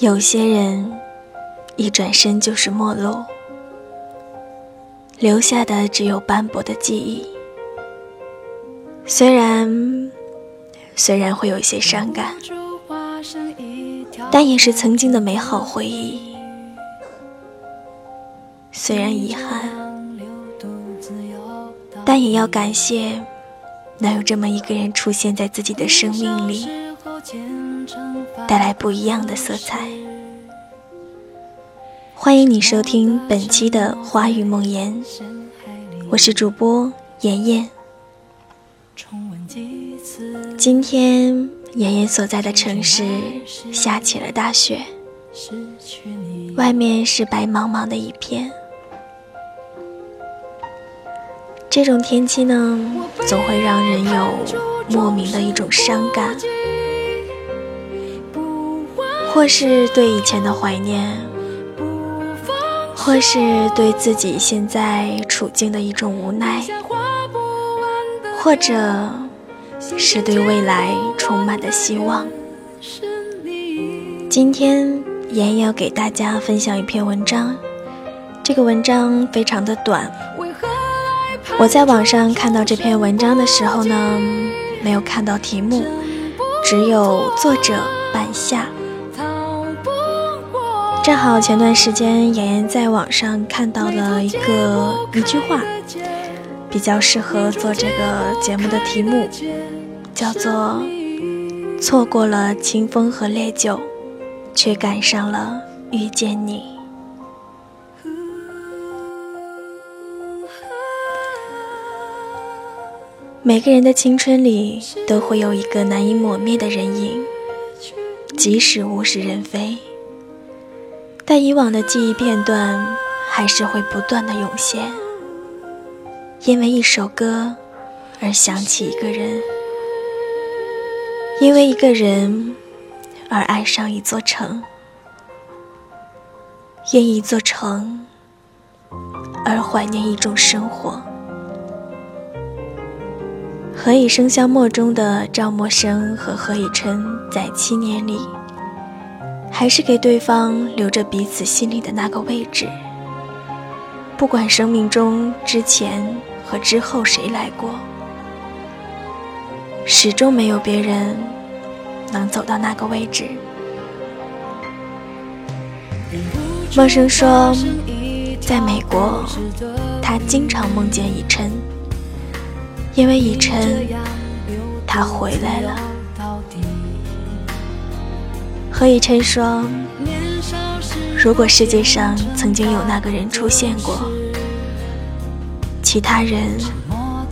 有些人一转身就是陌路，留下的只有斑驳的记忆。虽然虽然会有些伤感，但也是曾经的美好回忆。虽然遗憾，但也要感谢能有这么一个人出现在自己的生命里。带来不一样的色彩。欢迎你收听本期的《花语梦言》，我是主播妍妍。今天妍妍所在的城市下起了大雪，外面是白茫茫的一片。这种天气呢，总会让人有莫名的一种伤感。或是对以前的怀念，或是对自己现在处境的一种无奈，或者是对未来充满的希望。今天妍要给大家分享一篇文章，这个文章非常的短。我在网上看到这篇文章的时候呢，没有看到题目，只有作者板下。正好前段时间，妍妍在网上看到了一个一句话，比较适合做这个节目的题目，叫做“错过了清风和烈酒，却赶上了遇见你”。每个人的青春里都会有一个难以抹灭的人影，即使物是人非。但以往的记忆片段还是会不断的涌现，因为一首歌而想起一个人，因为一个人而爱上一座城，因一座城而怀念一种生活。何以笙箫默中的赵默笙和何以琛在七年里。还是给对方留着彼此心里的那个位置。不管生命中之前和之后谁来过，始终没有别人能走到那个位置。陌生说，在美国，他经常梦见以琛，因为以琛，他回来了。何以琛说：“如果世界上曾经有那个人出现过，其他人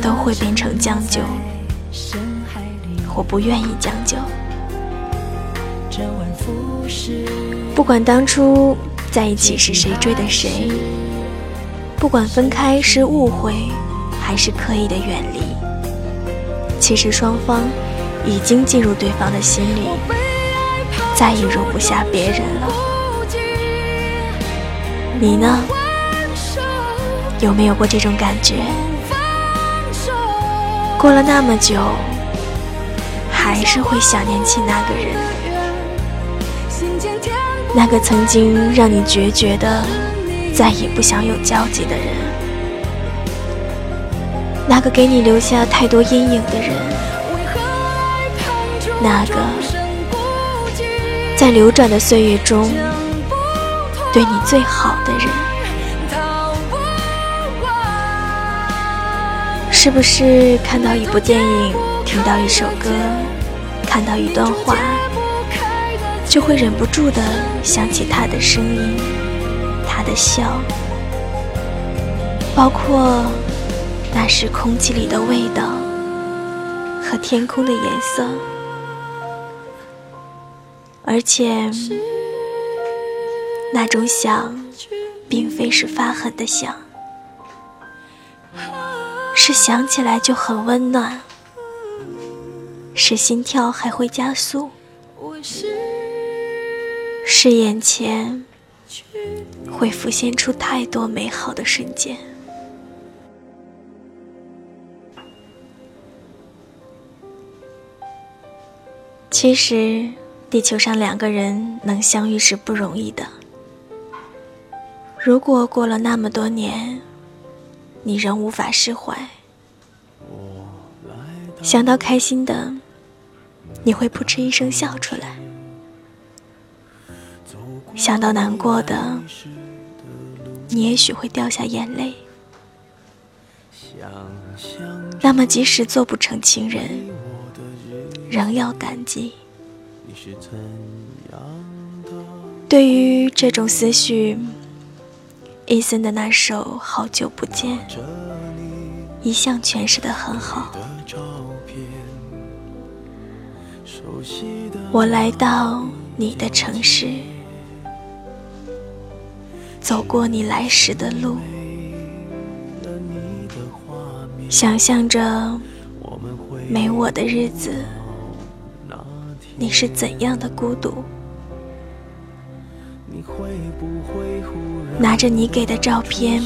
都会变成将就，我不愿意将就。不管当初在一起是谁追的谁，不管分开是误会还是刻意的远离，其实双方已经进入对方的心里。”再也容不下别人了。你呢？有没有过这种感觉？过了那么久，还是会想念起那个人，那个曾经让你决绝的、再也不想有交集的人，那个给你留下太多阴影的人，那个。在流转的岁月中，对你最好的人，是不是看到一部电影，听到一首歌，看到一段话，就会忍不住的想起他的声音，他的笑，包括那时空气里的味道和天空的颜色。而且，那种想，并非是发狠的想，是想起来就很温暖，是心跳还会加速，是眼前会浮现出太多美好的瞬间。其实。地球上两个人能相遇是不容易的。如果过了那么多年，你仍无法释怀，想到开心的，你会扑哧一声笑出来；想到难过的，你也许会掉下眼泪。那么，即使做不成情人，仍要感激。对于这种思绪，伊森的那首《好久不见》一向诠释的很好。我来到你的城市，走过你来时的路，想象着没我的日子。你是怎样的孤独？拿着你给的照片，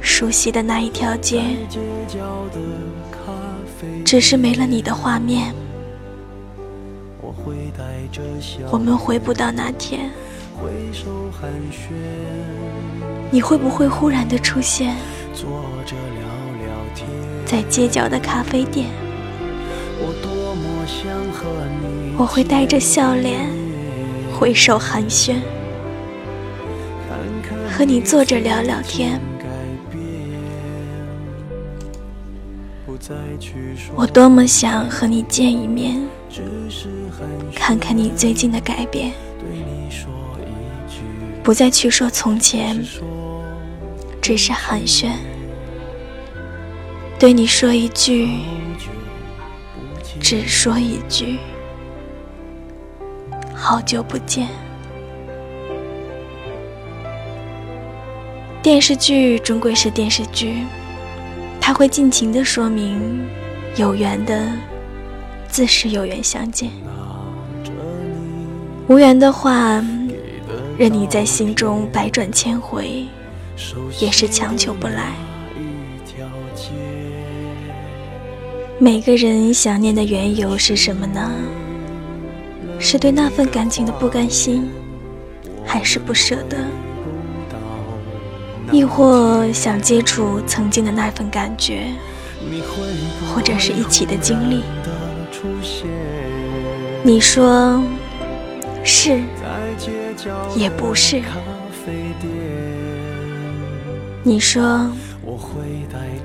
熟悉的那一条街，只是没了你的画面。我们回不到那天，你会不会忽然的出现在街角的咖啡店？我会带着笑脸挥手寒暄，和你坐着聊聊天。我多么想和你见一面，看看你最近的改变，不再去说从前，只是寒暄，对你说一句。只说一句，好久不见。电视剧终归是电视剧，它会尽情的说明，有缘的自是有缘相见，无缘的话，任你在心中百转千回，也是强求不来。每个人想念的缘由是什么呢？是对那份感情的不甘心，还是不舍得？亦或想接触曾经的那份感觉，或者是一起的经历？你说是，也不是。你说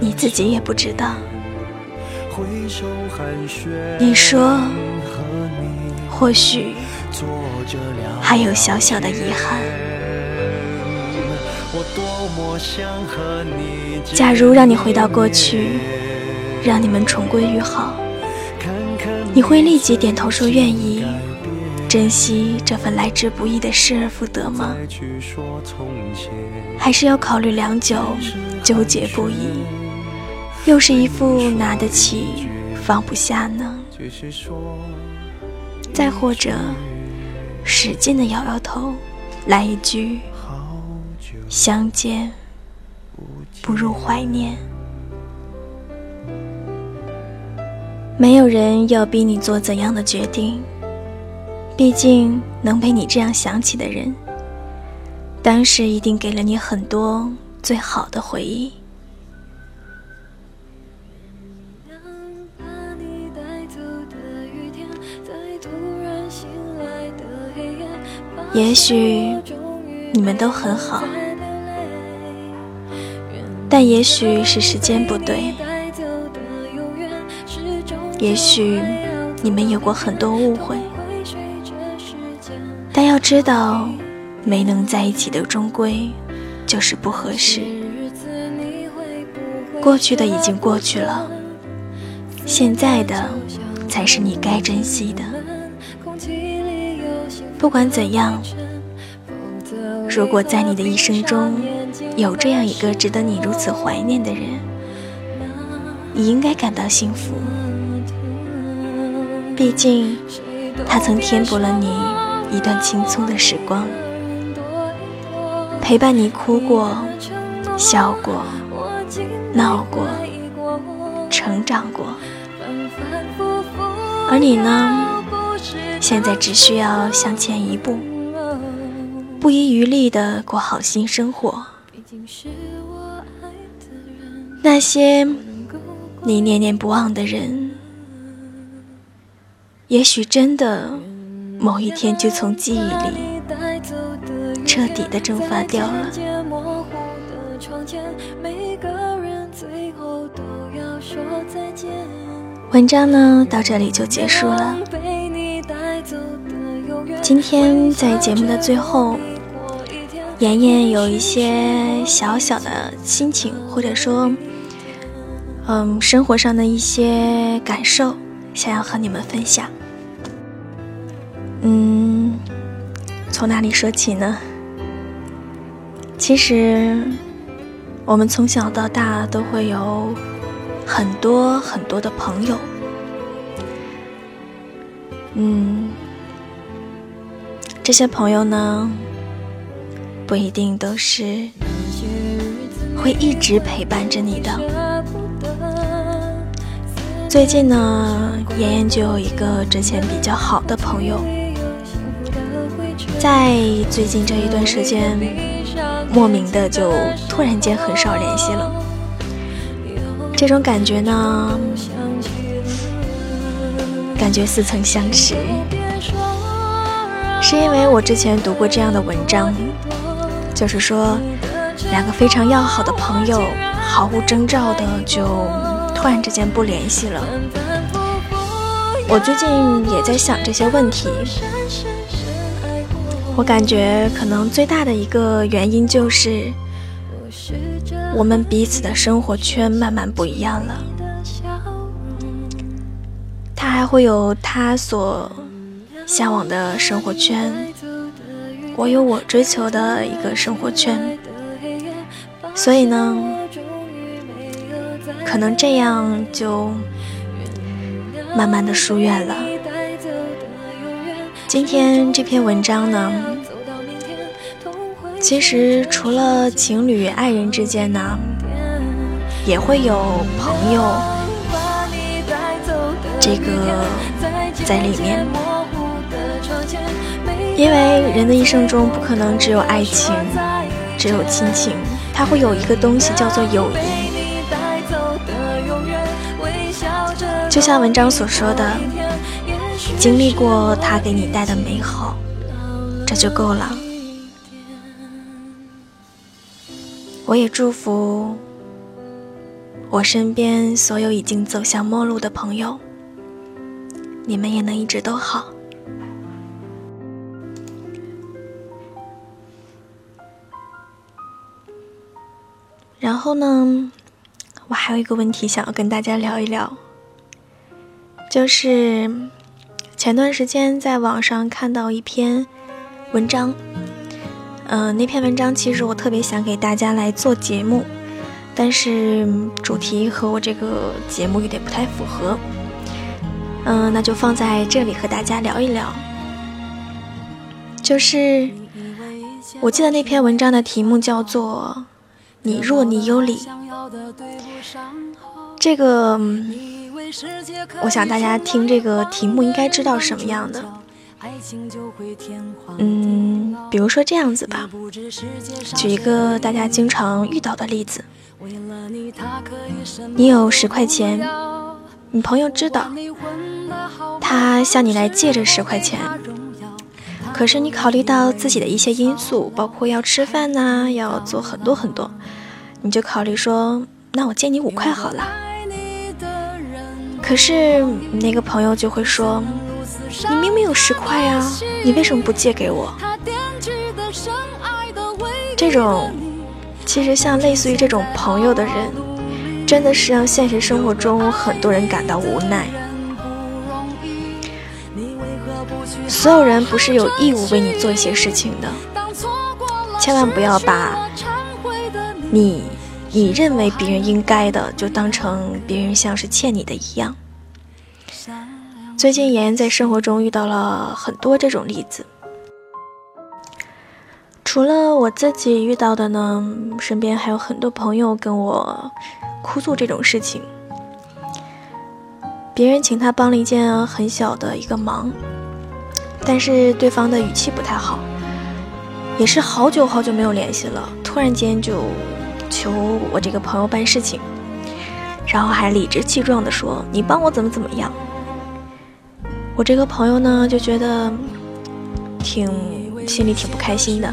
你自己也不知道。你说，或许还有小小的遗憾。假如让你回到过去，让你们重归于好，你会立即点头说愿意，珍惜这份来之不易的失而复得吗？还是要考虑良久，纠结不已？又是一副拿得起放不下呢？再或者，使劲的摇摇头，来一句“相见不如怀念”。没有人要逼你做怎样的决定，毕竟能被你这样想起的人，当时一定给了你很多最好的回忆。也许你们都很好，但也许是时间不对。也许你们有过很多误会，但要知道，没能在一起的终归就是不合适。过去的已经过去了，现在的才是你该珍惜的。不管怎样，如果在你的一生中有这样一个值得你如此怀念的人，你应该感到幸福。毕竟，他曾填补了你一段青葱的时光，陪伴你哭过、笑过、闹过、成长过，而你呢？现在只需要向前一步，不遗余力的过好新生活。那些你念念不忘的人，也许真的某一天就从记忆里彻底的蒸发掉了。文章呢，到这里就结束了。今天在节目的最后。妍妍有一些小小的心情，或者说，嗯，生活上的一些感受，想要和你们分享。嗯，从哪里说起呢？其实，我们从小到大都会有很多很多的朋友。嗯，这些朋友呢？不一定都是会一直陪伴着你的。最近呢，妍妍就有一个之前比较好的朋友，在最近这一段时间，莫名的就突然间很少联系了。这种感觉呢，感觉似曾相识，是因为我之前读过这样的文章。就是说，两个非常要好的朋友，毫无征兆的就突然之间不联系了。我最近也在想这些问题，我感觉可能最大的一个原因就是，我们彼此的生活圈慢慢不一样了。他还会有他所向往的生活圈。我有我追求的一个生活圈，所以呢，可能这样就慢慢的疏远了。今天这篇文章呢，其实除了情侣、爱人之间呢，也会有朋友这个在里面。因为人的一生中不可能只有爱情，只有亲情，它会有一个东西叫做友谊。就像文章所说的，经历过他给你带的美好，这就够了。我也祝福我身边所有已经走向末路的朋友，你们也能一直都好。然后呢，我还有一个问题想要跟大家聊一聊，就是前段时间在网上看到一篇文章，嗯，那篇文章其实我特别想给大家来做节目，但是主题和我这个节目有点不太符合，嗯，那就放在这里和大家聊一聊，就是我记得那篇文章的题目叫做。你若你有理，这个，我想大家听这个题目应该知道什么样的。嗯，比如说这样子吧，举一个大家经常遇到的例子：你有十块钱，你朋友知道，他向你来借这十块钱。可是你考虑到自己的一些因素，包括要吃饭呐，要做很多很多，你就考虑说，那我借你五块好了。可是那个朋友就会说，你明明有十块呀，你为什么不借给我？这种其实像类似于这种朋友的人，真的是让现实生活中很多人感到无奈。所有人不是有义务为你做一些事情的，千万不要把你你认为别人应该的，就当成别人像是欠你的一样。最近妍妍在生活中遇到了很多这种例子，除了我自己遇到的呢，身边还有很多朋友跟我哭诉这种事情。别人请他帮了一件很小的一个忙。但是对方的语气不太好，也是好久好久没有联系了，突然间就求我这个朋友办事情，然后还理直气壮的说你帮我怎么怎么样。我这个朋友呢就觉得挺心里挺不开心的。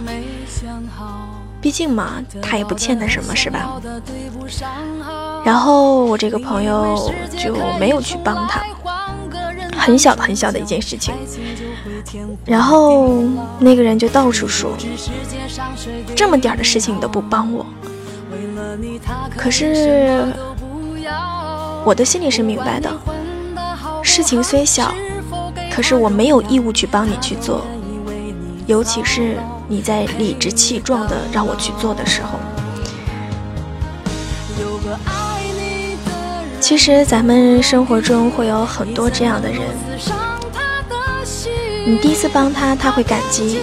毕竟嘛，他也不欠他什么，是吧？然后我这个朋友就没有去帮他，很小很小的一件事情。然后那个人就到处说，这么点的事情你都不帮我。可是我的心里是明白的，事情虽小，可是我没有义务去帮你去做，尤其是。你在理直气壮的让我去做的时候，其实咱们生活中会有很多这样的人。你第一次帮他，他会感激；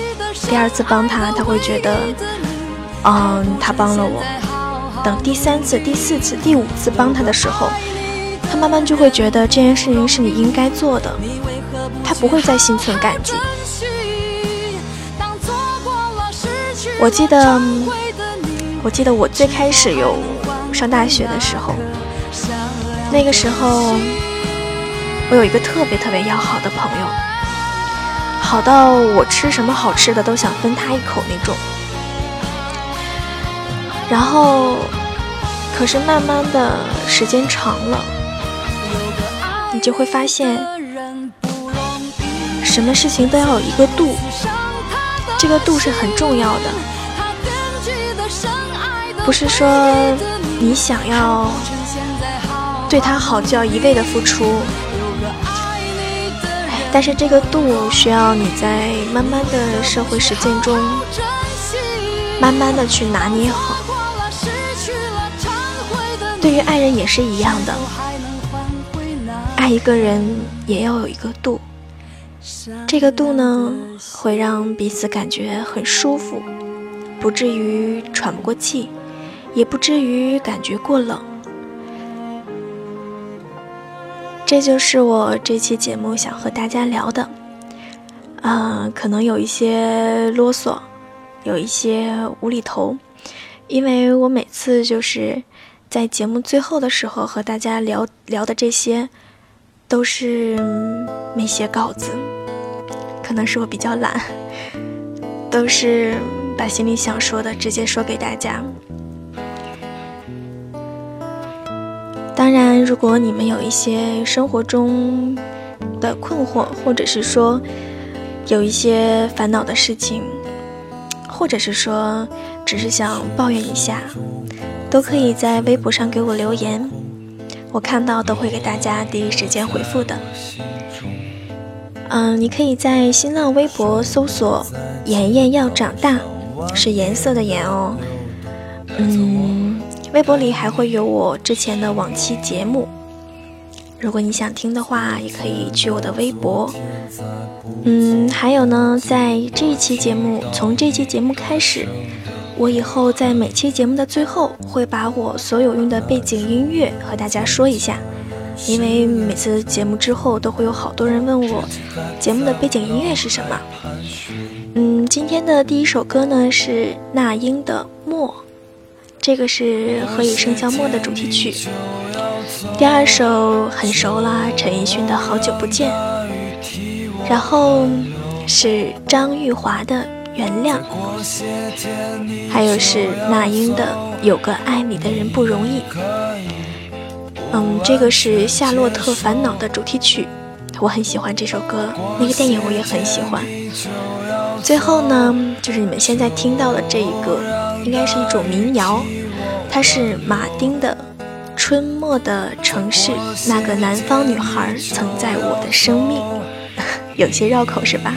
第二次帮他，他会觉得，嗯，他帮了我。等第三次、第四次、第五次帮他的时候，他慢慢就会觉得这件事情是你应该做的，他不会再心存感激。我记得，我记得我最开始有上大学的时候，那个时候我有一个特别特别要好的朋友，好到我吃什么好吃的都想分他一口那种。然后，可是慢慢的时间长了，你就会发现，什么事情都要有一个度，这个度是很重要的。不是说你想要对他好就要一味的付出，但是这个度需要你在慢慢的社会实践中，慢慢的去拿捏好。对于爱人也是一样的，爱一个人也要有一个度，这个度呢会让彼此感觉很舒服，不至于喘不过气。也不至于感觉过冷，这就是我这期节目想和大家聊的。啊，可能有一些啰嗦，有一些无厘头，因为我每次就是在节目最后的时候和大家聊聊的这些，都是没写稿子，可能是我比较懒，都是把心里想说的直接说给大家。当然，如果你们有一些生活中的困惑，或者是说有一些烦恼的事情，或者是说只是想抱怨一下，都可以在微博上给我留言，我看到都会给大家第一时间回复的。嗯，你可以在新浪微博搜索“妍妍要长大”，是颜色的颜哦。嗯。微博里还会有我之前的往期节目，如果你想听的话，也可以去我的微博。嗯，还有呢，在这一期节目，从这期节目开始，我以后在每期节目的最后会把我所有用的背景音乐和大家说一下，因为每次节目之后都会有好多人问我节目的背景音乐是什么。嗯，今天的第一首歌呢是那英的《》。这个是《何以笙箫默》的主题曲，第二首很熟啦，陈奕迅的好久不见，然后是张玉华的《原谅》，还有是那英的《有个爱你的人不容易》。嗯，这个是《夏洛特烦恼》的主题曲，我很喜欢这首歌，那个电影我也很喜欢。最后呢，就是你们现在听到的这一个，应该是一种民谣。它是马丁的《春末的城市》，那个南方女孩曾在我的生命，有些绕口是吧？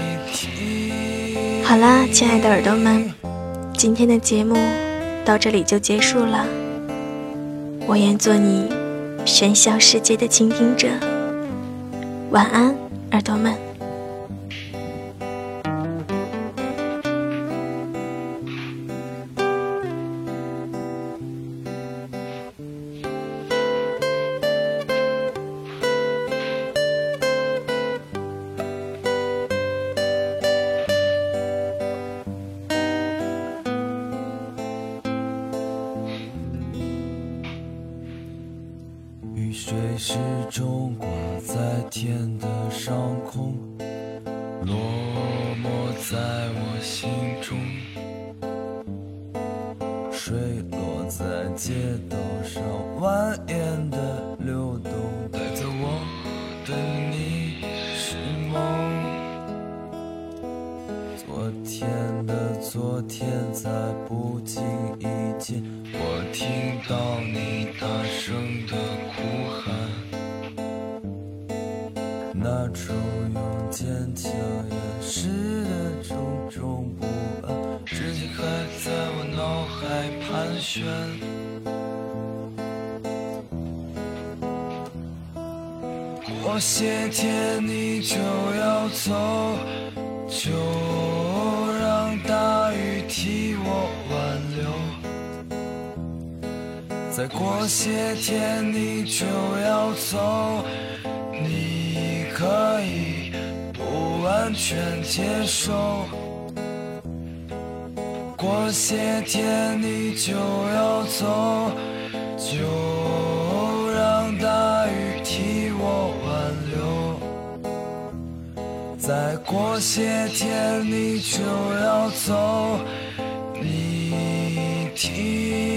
好啦，亲爱的耳朵们，今天的节目到这里就结束了。我愿做你喧嚣世界的倾听者。晚安，耳朵们。始终挂在天的上空，昨天的昨天，在不经意间，我听到你大声的哭喊，那种用坚强掩饰的种种不安，至今还在我脑海盘旋。过些天你就要走，就让大雨替我挽留。再过些天你就要走，你可以不完全接受。过些天你就要走，就再过些天你就要走，你听。